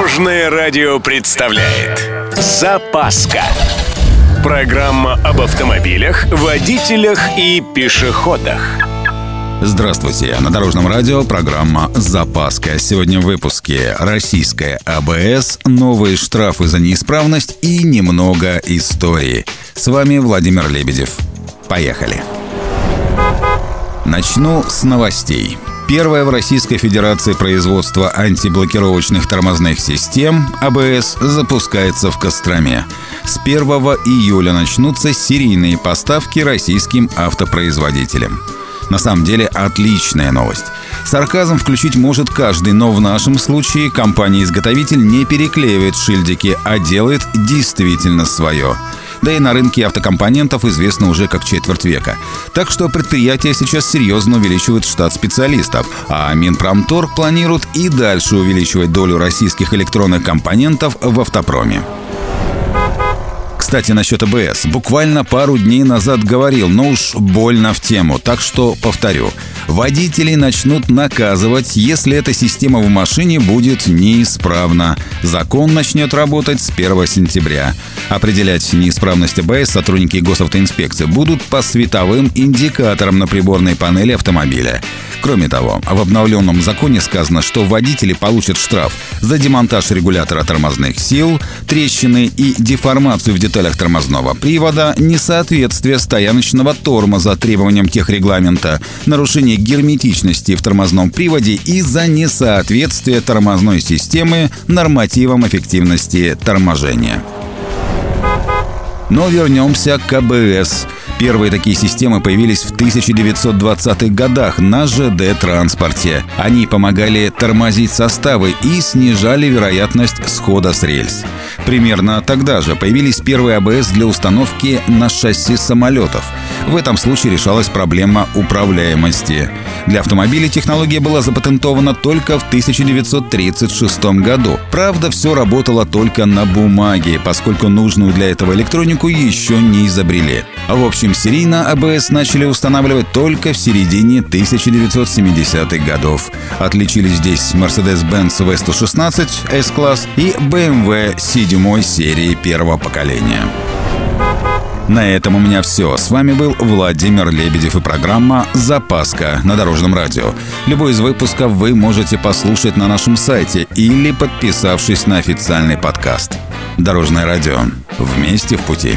Дорожное радио представляет Запаска Программа об автомобилях, водителях и пешеходах Здравствуйте! На Дорожном радио программа «Запаска». Сегодня в выпуске «Российская АБС», новые штрафы за неисправность и немного истории. С вами Владимир Лебедев. Поехали! Начну с новостей. Первое в Российской Федерации производство антиблокировочных тормозных систем АБС запускается в Костроме. С 1 июля начнутся серийные поставки российским автопроизводителям. На самом деле отличная новость. Сарказм включить может каждый, но в нашем случае компания-изготовитель не переклеивает шильдики, а делает действительно свое. Да и на рынке автокомпонентов известно уже как четверть века. Так что предприятие сейчас серьезно увеличивает штат специалистов, а Минпромторг планирует и дальше увеличивать долю российских электронных компонентов в автопроме. Кстати, насчет АБС. Буквально пару дней назад говорил, но уж больно в тему, так что повторю. Водителей начнут наказывать, если эта система в машине будет неисправна. Закон начнет работать с 1 сентября. Определять неисправность АБС сотрудники госавтоинспекции будут по световым индикаторам на приборной панели автомобиля. Кроме того, в обновленном законе сказано, что водители получат штраф за демонтаж регулятора тормозных сил, трещины и деформацию в деталях тормозного привода, несоответствие стояночного тормоза требованиям техрегламента, нарушение герметичности в тормозном приводе и за несоответствие тормозной системы нормативам эффективности торможения. Но вернемся к АБС – Первые такие системы появились в 1920-х годах на ЖД-транспорте. Они помогали тормозить составы и снижали вероятность схода с рельс. Примерно тогда же появились первые АБС для установки на шасси самолетов. В этом случае решалась проблема управляемости. Для автомобилей технология была запатентована только в 1936 году. Правда, все работало только на бумаге, поскольку нужную для этого электронику еще не изобрели. В общем, серийно АБС начали устанавливать только в середине 1970-х годов. Отличились здесь Mercedes-Benz V116 S-класс и BMW 7 серии первого поколения. На этом у меня все. С вами был Владимир Лебедев и программа «Запаска» на Дорожном радио. Любой из выпусков вы можете послушать на нашем сайте или подписавшись на официальный подкаст. Дорожное радио. Вместе в пути.